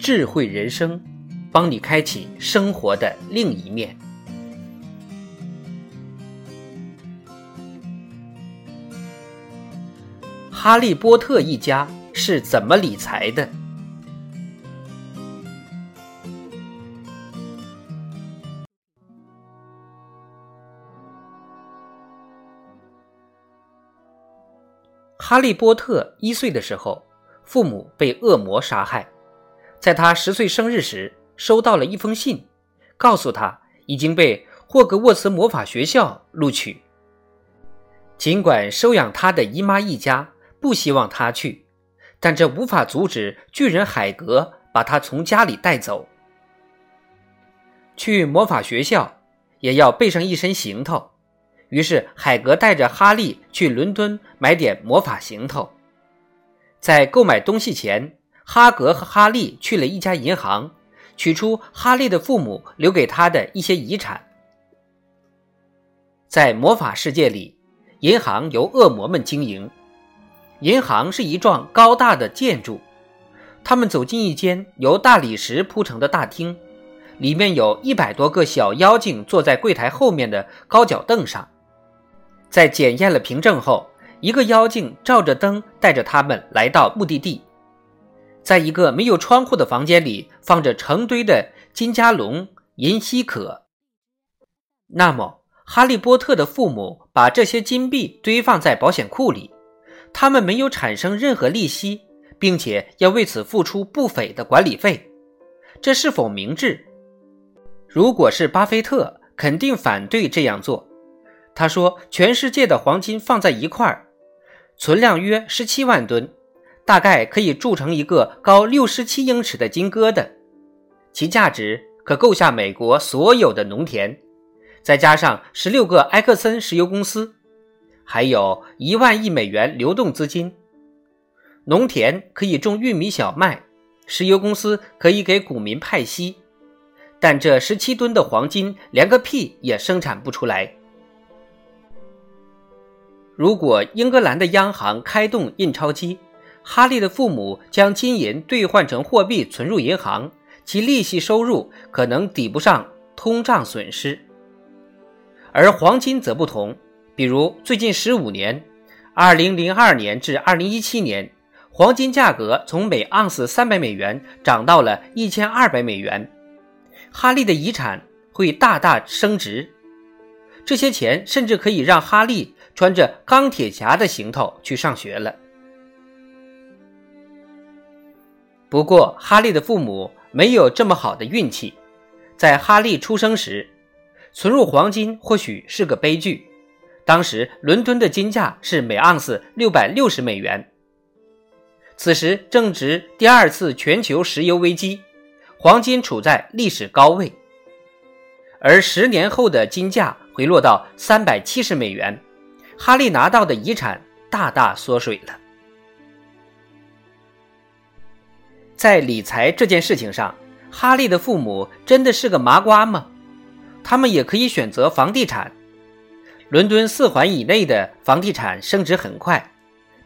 智慧人生，帮你开启生活的另一面。哈利波特一家是怎么理财的？哈利波特一岁的时候，父母被恶魔杀害。在他十岁生日时，收到了一封信，告诉他已经被霍格沃茨魔法学校录取。尽管收养他的姨妈一家。不希望他去，但这无法阻止巨人海格把他从家里带走。去魔法学校也要备上一身行头，于是海格带着哈利去伦敦买点魔法行头。在购买东西前，哈格和哈利去了一家银行，取出哈利的父母留给他的一些遗产。在魔法世界里，银行由恶魔们经营。银行是一幢高大的建筑，他们走进一间由大理石铺成的大厅，里面有一百多个小妖精坐在柜台后面的高脚凳上。在检验了凭证后，一个妖精照着灯带着他们来到目的地。在一个没有窗户的房间里，放着成堆的金加龙、银稀可。那么，哈利波特的父母把这些金币堆放在保险库里。他们没有产生任何利息，并且要为此付出不菲的管理费，这是否明智？如果是巴菲特，肯定反对这样做。他说：“全世界的黄金放在一块儿，存量约十七万吨，大概可以铸成一个高六十七英尺的金疙瘩，其价值可购下美国所有的农田，再加上十六个埃克森石油公司。”还有一万亿美元流动资金，农田可以种玉米、小麦，石油公司可以给股民派息，但这十七吨的黄金连个屁也生产不出来。如果英格兰的央行开动印钞机，哈利的父母将金银兑换成货币存入银行，其利息收入可能抵不上通胀损失，而黄金则不同。比如最近十五年，二零零二年至二零一七年，黄金价格从每盎司三百美元涨到了一千二百美元。哈利的遗产会大大升值，这些钱甚至可以让哈利穿着钢铁侠的行头去上学了。不过，哈利的父母没有这么好的运气，在哈利出生时，存入黄金或许是个悲剧。当时伦敦的金价是每盎司六百六十美元。此时正值第二次全球石油危机，黄金处在历史高位。而十年后的金价回落到三百七十美元，哈利拿到的遗产大大缩水了。在理财这件事情上，哈利的父母真的是个麻瓜吗？他们也可以选择房地产。伦敦四环以内的房地产升值很快，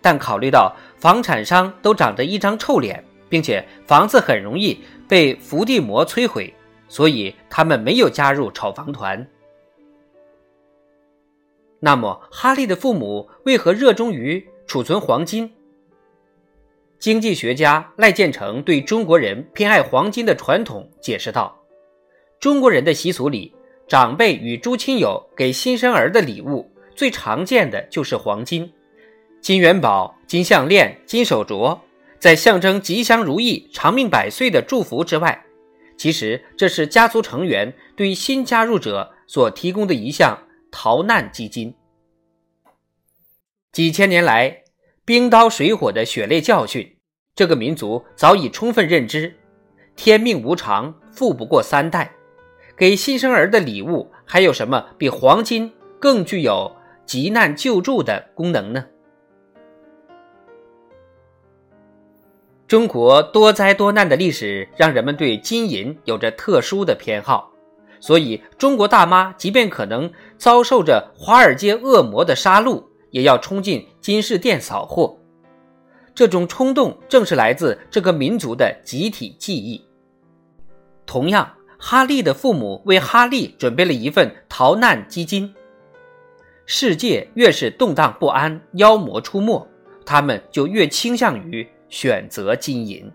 但考虑到房产商都长着一张臭脸，并且房子很容易被伏地魔摧毁，所以他们没有加入炒房团。那么，哈利的父母为何热衷于储存黄金？经济学家赖建成对中国人偏爱黄金的传统解释道：“中国人的习俗里。”长辈与诸亲友给新生儿的礼物，最常见的就是黄金、金元宝、金项链、金手镯。在象征吉祥如意、长命百岁的祝福之外，其实这是家族成员对新加入者所提供的一项逃难基金。几千年来，冰刀水火的血泪教训，这个民族早已充分认知，天命无常，富不过三代。给新生儿的礼物，还有什么比黄金更具有急难救助的功能呢？中国多灾多难的历史让人们对金银有着特殊的偏好，所以中国大妈即便可能遭受着华尔街恶魔的杀戮。也要冲进金饰店扫货，这种冲动正是来自这个民族的集体记忆。同样，哈利的父母为哈利准备了一份逃难基金。世界越是动荡不安、妖魔出没，他们就越倾向于选择金银。